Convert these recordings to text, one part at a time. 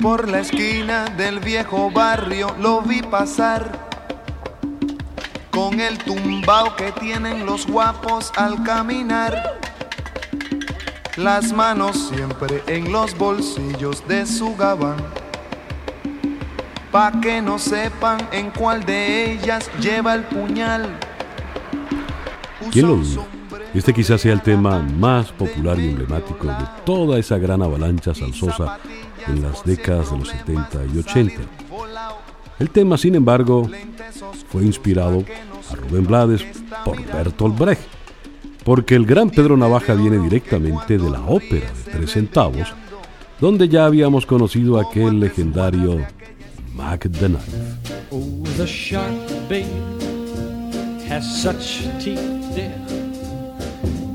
Por la esquina del viejo barrio lo vi pasar con el tumbao que tienen los guapos al caminar. Las manos siempre en los bolsillos de su gabán. Pa' que no sepan en cuál de ellas lleva el puñal. ¿Quién lo duda? Este quizás sea el tema más popular y emblemático de toda esa gran avalancha salsosa en las décadas de los 70 y 80. El tema, sin embargo, fue inspirado a Rubén Blades por Bertolt Brecht, porque el gran Pedro Navaja viene directamente de la ópera de Tres Centavos, donde ya habíamos conocido aquel legendario Mac. Oh, the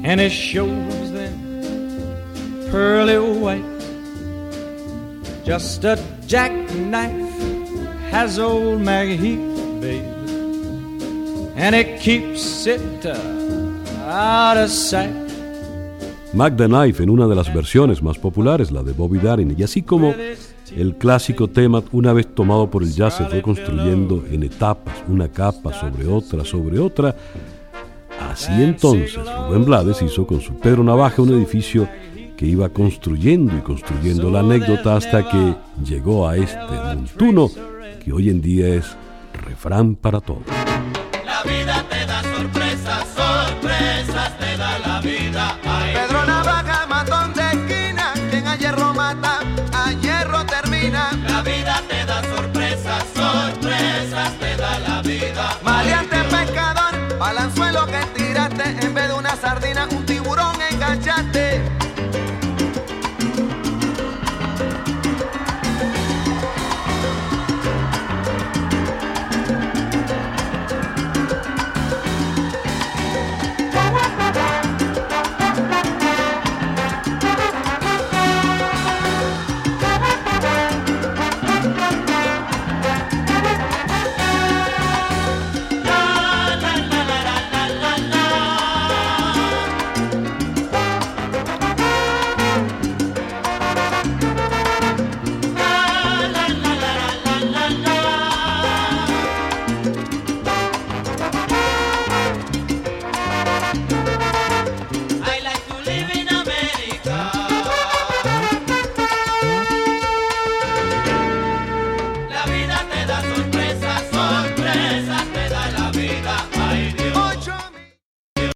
and it shows them pearly white. Just a jackknife has old Maggie babe, and it keeps it uh, out of sight. Mac the Knife en una de las versiones más populares, la de Bobby Darin, y así como el clásico tema, una vez tomado por el jazz, se fue construyendo en etapas, una capa sobre otra, sobre otra. Así entonces, Rubén Blades hizo con su Pedro Navaja un edificio que iba construyendo y construyendo la anécdota hasta que llegó a este montuno que hoy en día es refrán para todos. La vida te en vez de una sardina,